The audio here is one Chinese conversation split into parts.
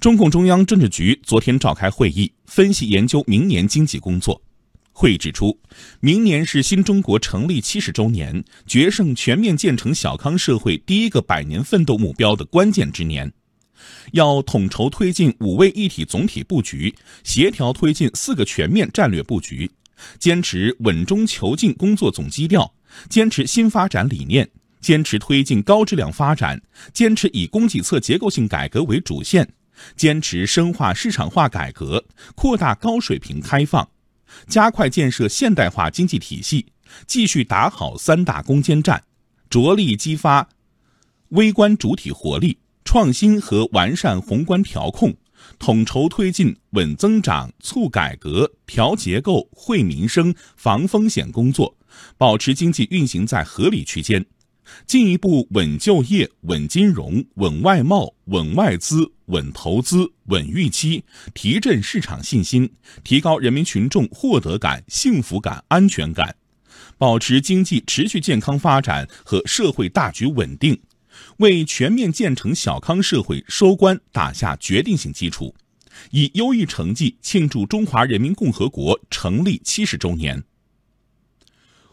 中共中央政治局昨天召开会议，分析研究明年经济工作。会议指出，明年是新中国成立七十周年，决胜全面建成小康社会第一个百年奋斗目标的关键之年，要统筹推进五位一体总体布局，协调推进四个全面战略布局，坚持稳中求进工作总基调，坚持新发展理念。坚持推进高质量发展，坚持以供给侧结构性改革为主线，坚持深化市场化改革，扩大高水平开放，加快建设现代化经济体系，继续打好三大攻坚战，着力激发微观主体活力，创新和完善宏观调控，统筹推进稳增长、促改革、调结构、惠民生、防风险工作，保持经济运行在合理区间。进一步稳就业、稳金融、稳外贸、稳外资、稳投资、稳预期，提振市场信心，提高人民群众获得感、幸福感、安全感，保持经济持续健康发展和社会大局稳定，为全面建成小康社会收官打下决定性基础，以优异成绩庆祝中华人民共和国成立七十周年。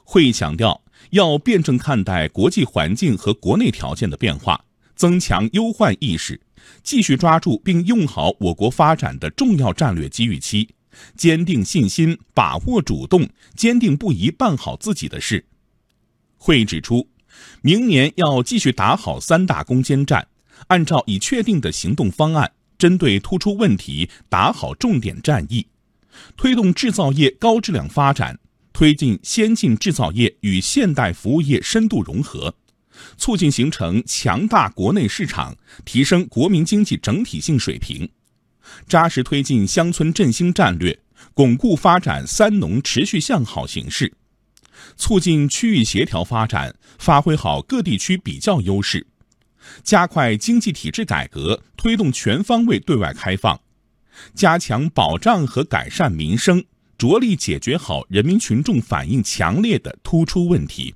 会议强调。要辩证看待国际环境和国内条件的变化，增强忧患意识，继续抓住并用好我国发展的重要战略机遇期，坚定信心，把握主动，坚定不移办好自己的事。会议指出，明年要继续打好三大攻坚战，按照已确定的行动方案，针对突出问题打好重点战役，推动制造业高质量发展。推进先进制造业与现代服务业深度融合，促进形成强大国内市场，提升国民经济整体性水平，扎实推进乡村振兴战略，巩固发展“三农”持续向好形势，促进区域协调发展，发挥好各地区比较优势，加快经济体制改革，推动全方位对外开放，加强保障和改善民生。着力解决好人民群众反映强烈的突出问题。